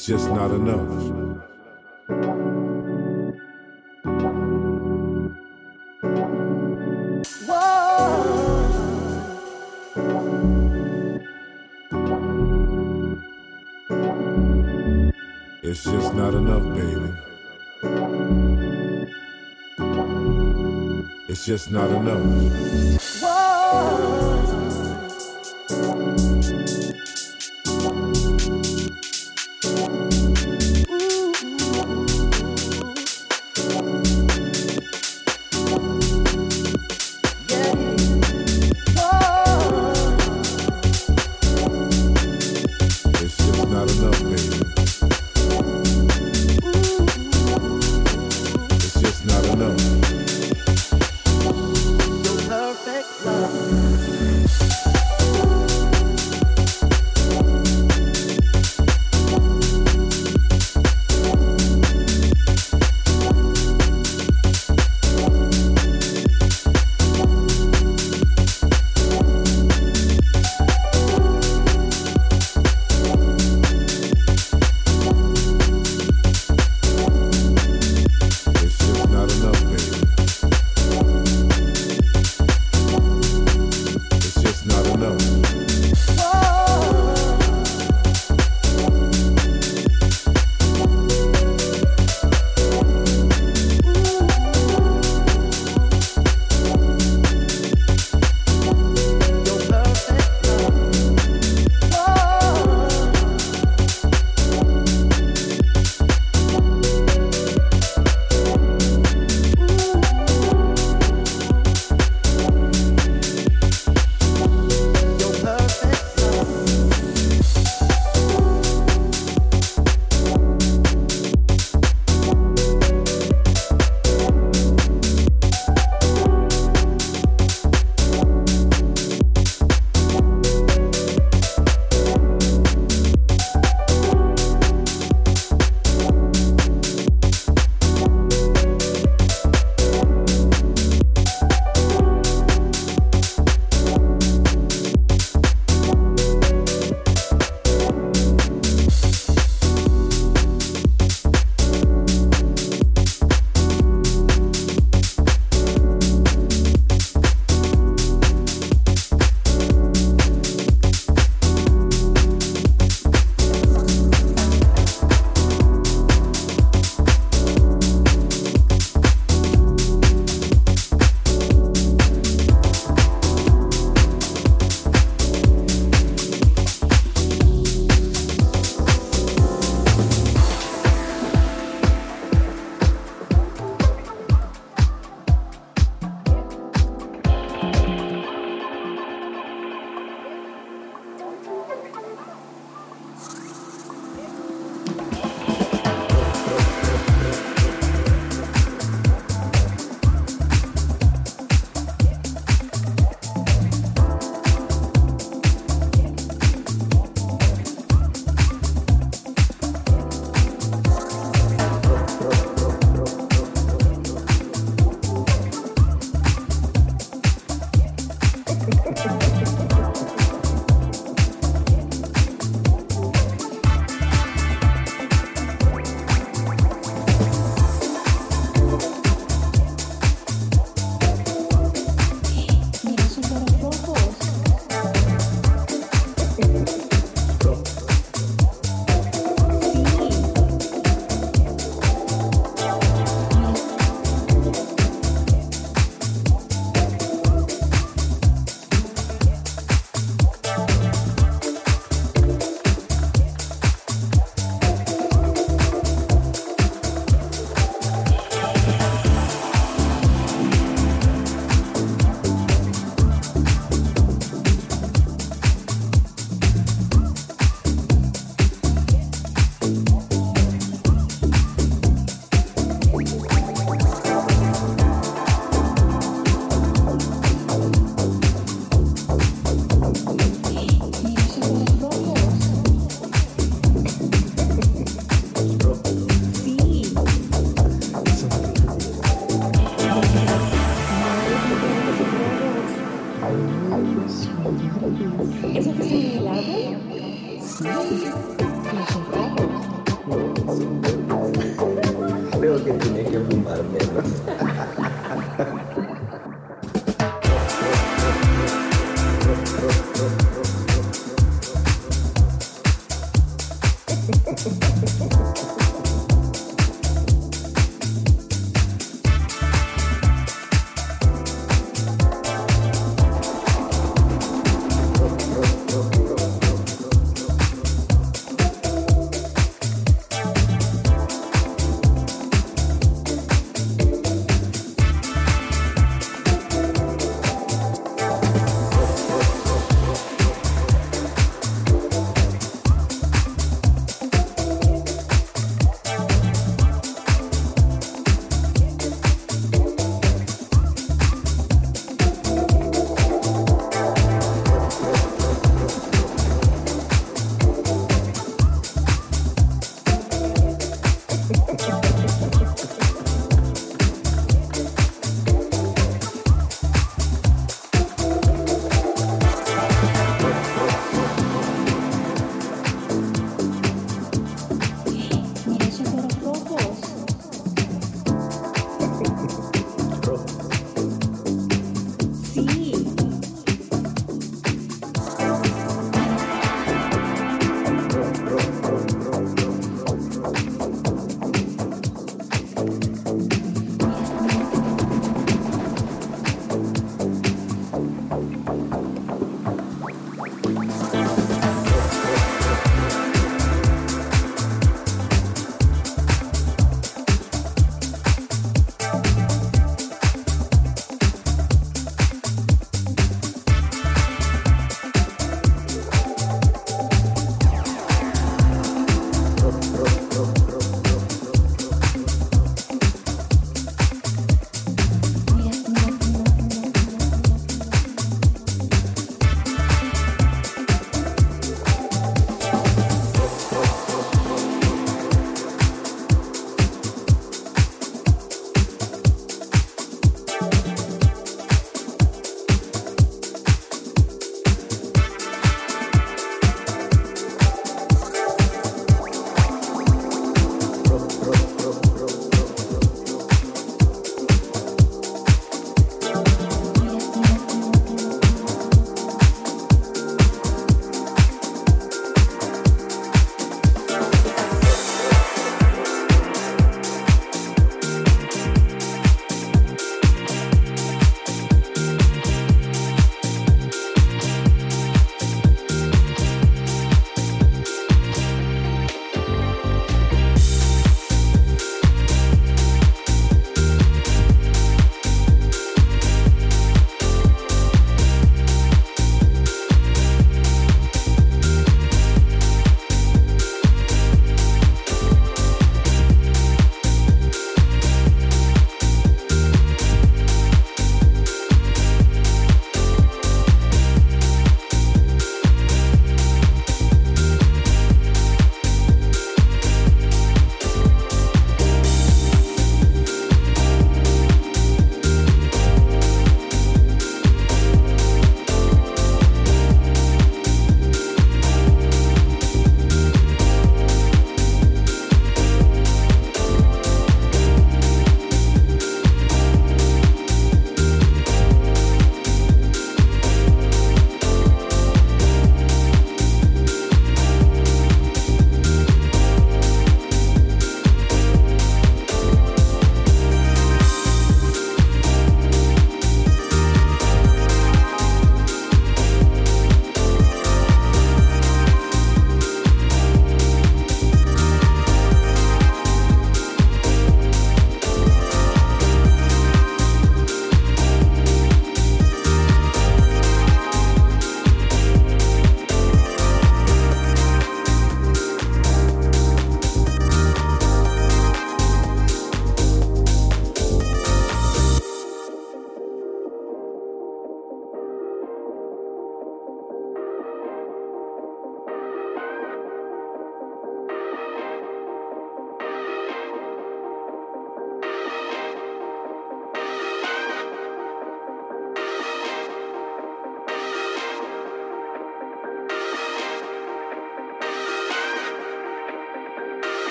It's just not enough. It's just not enough, baby. It's just not enough.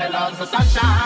Everybody loves the sunshine.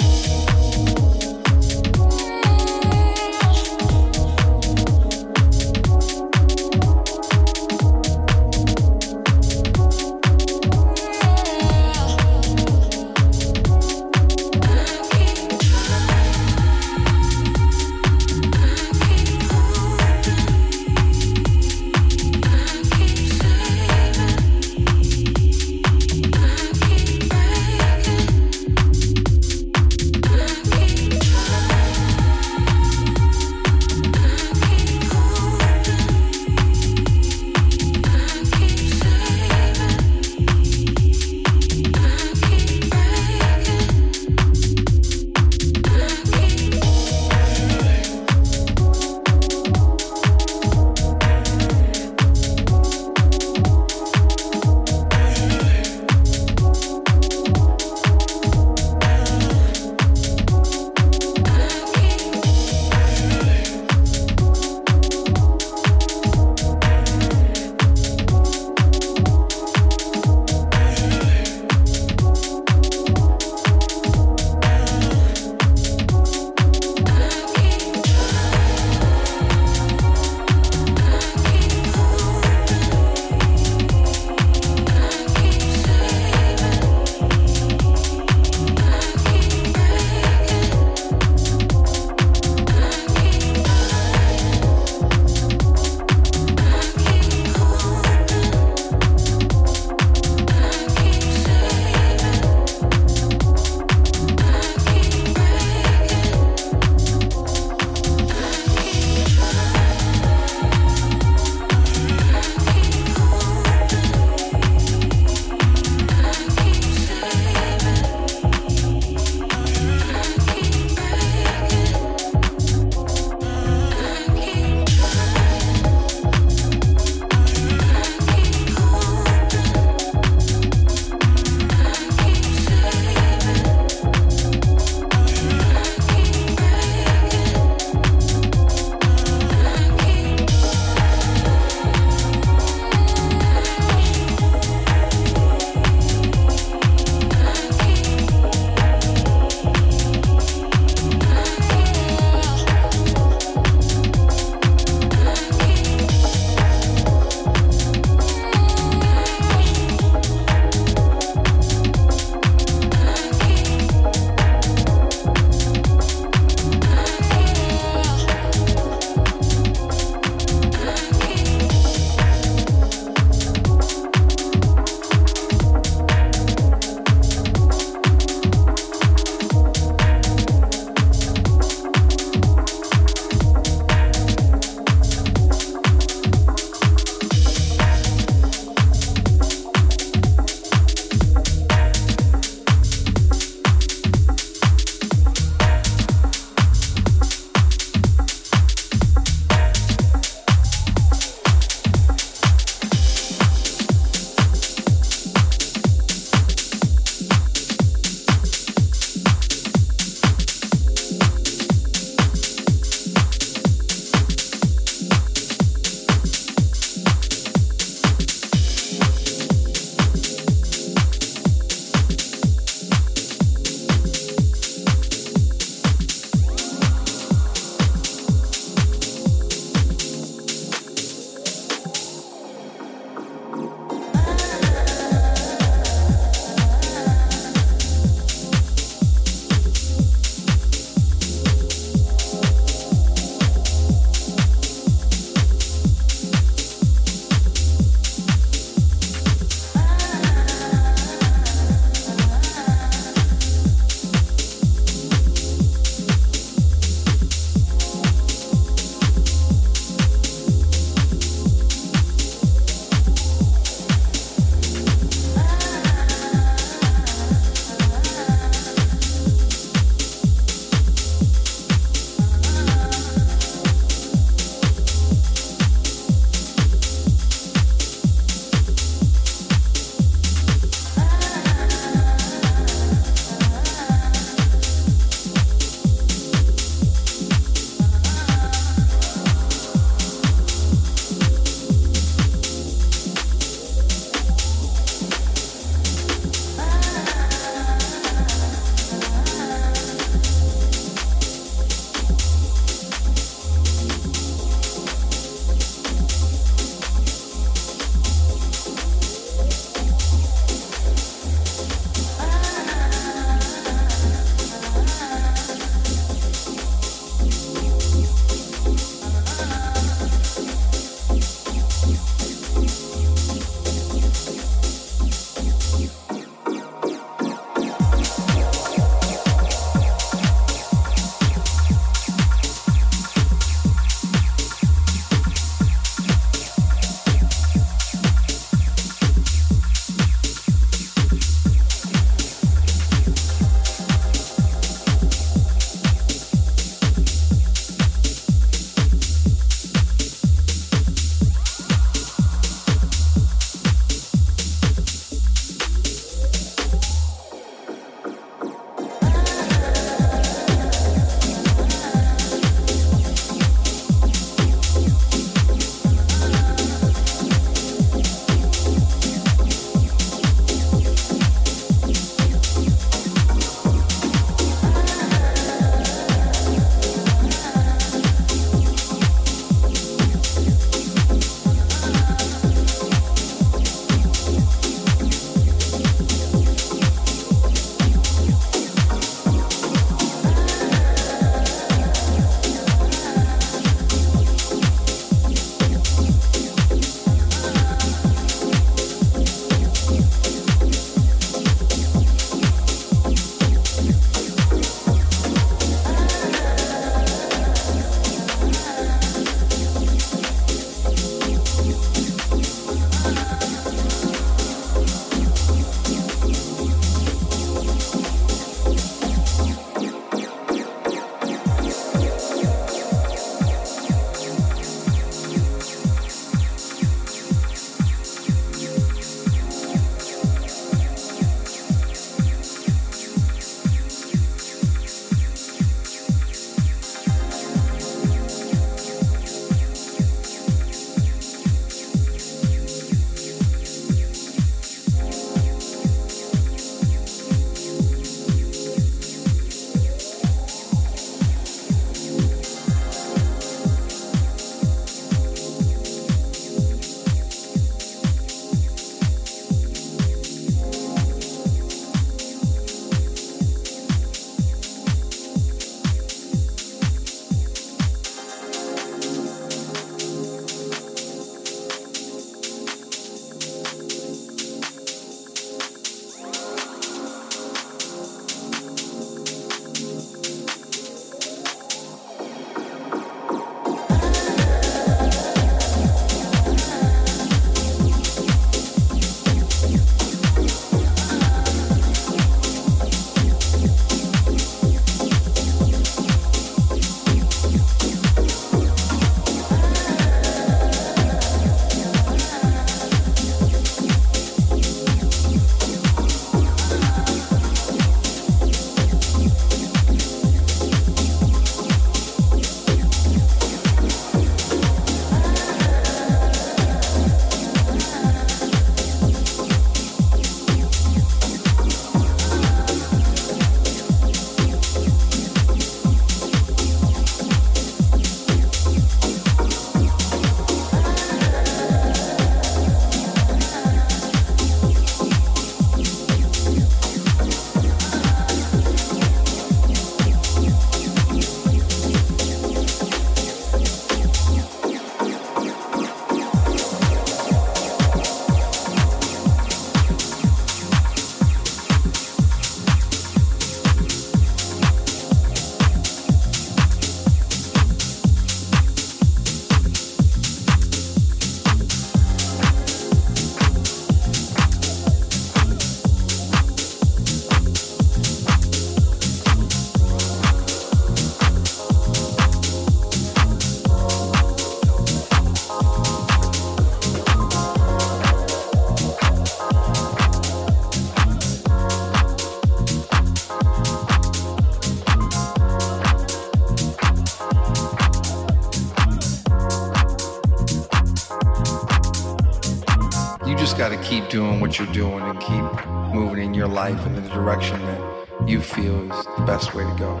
You're doing and keep moving in your life in the direction that you feel is the best way to go.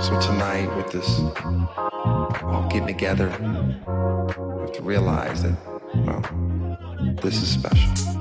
So tonight, with this all getting together, you have to realize that, well, this is special.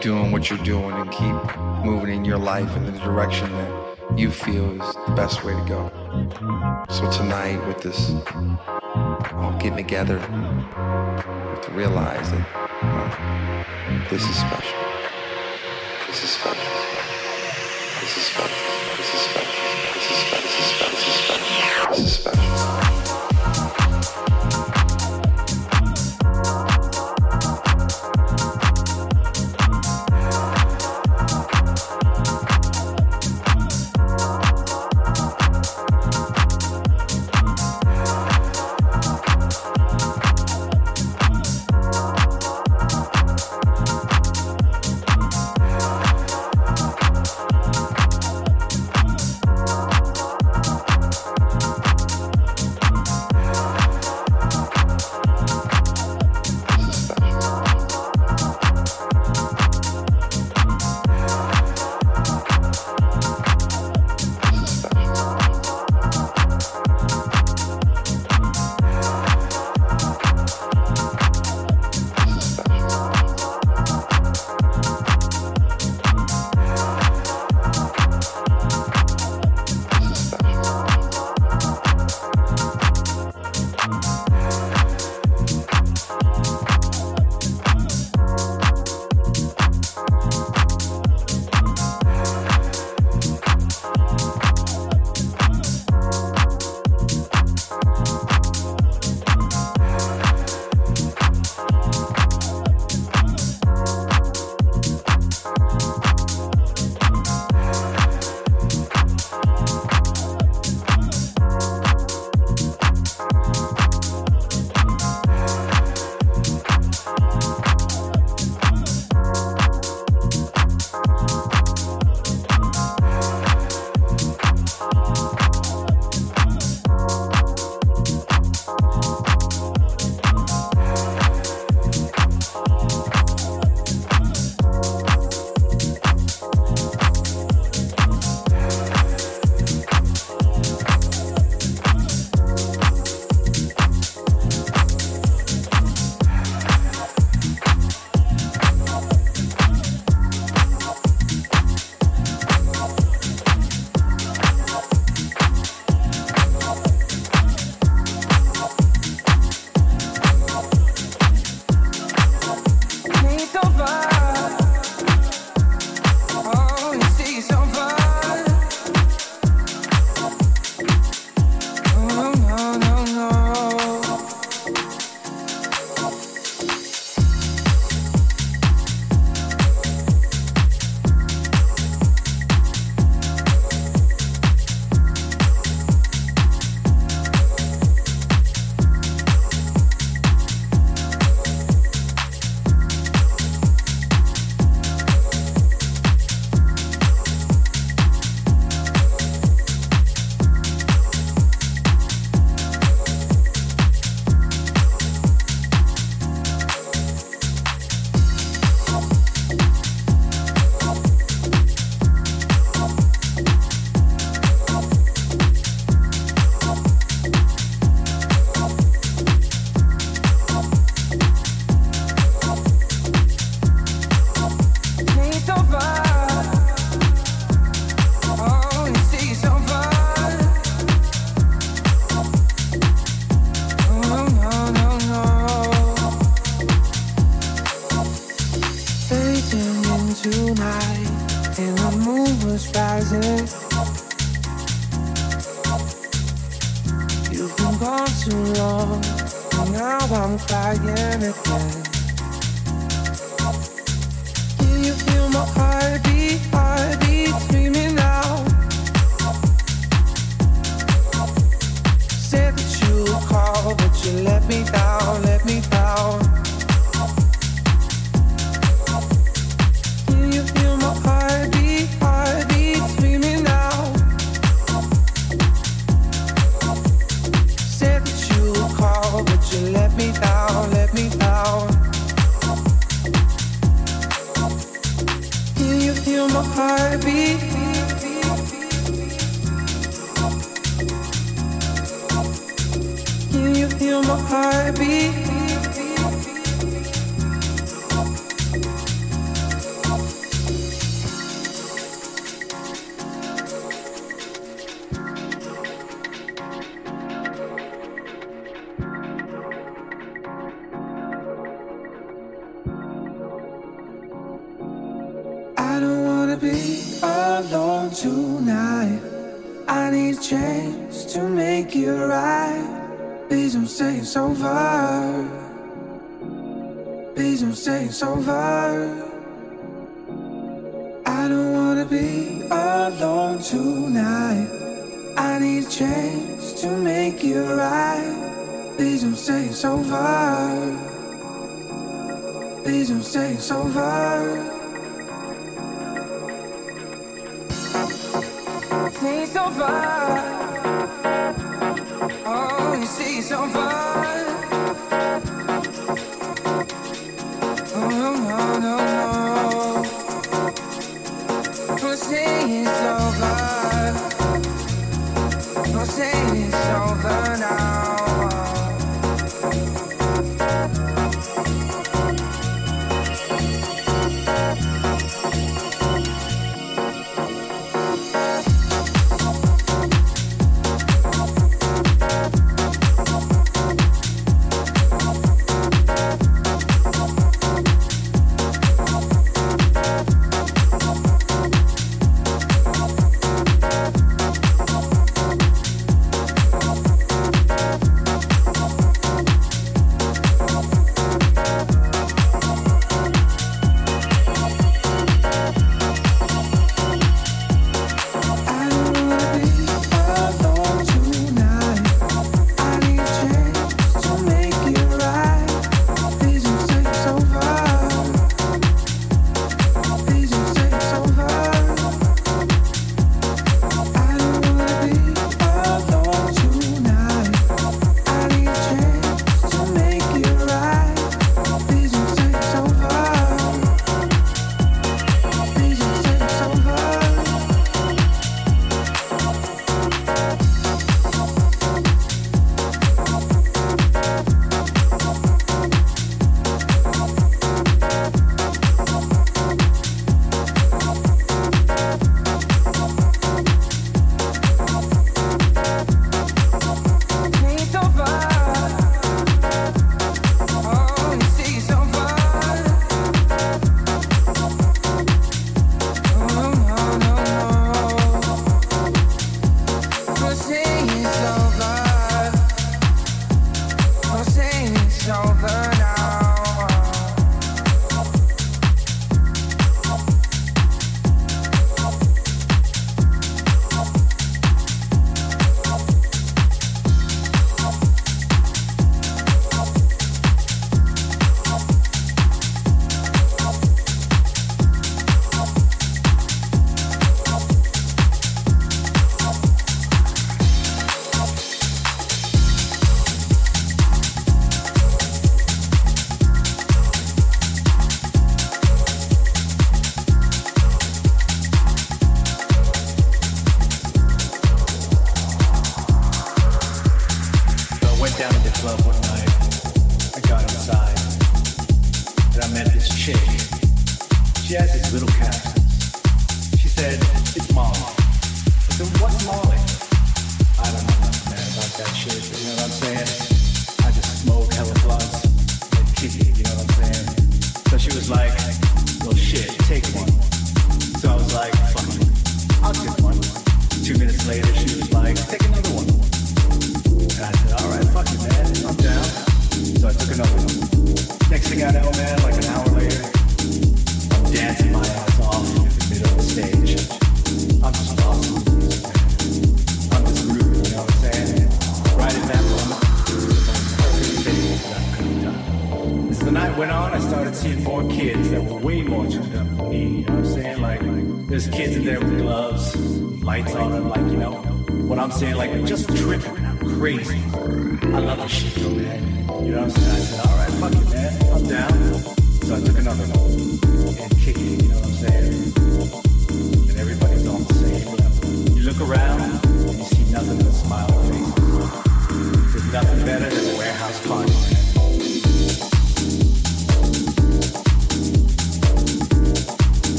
Doing what you're doing and keep moving in your life in the direction that you feel is the best way to go. So tonight, with this all getting together, you have to realize that well, this is special. This is special. This is special. This is special. This is special. This is special. This is special. This is special. it's over. Please don't say it's over. Say it's over.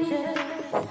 wonder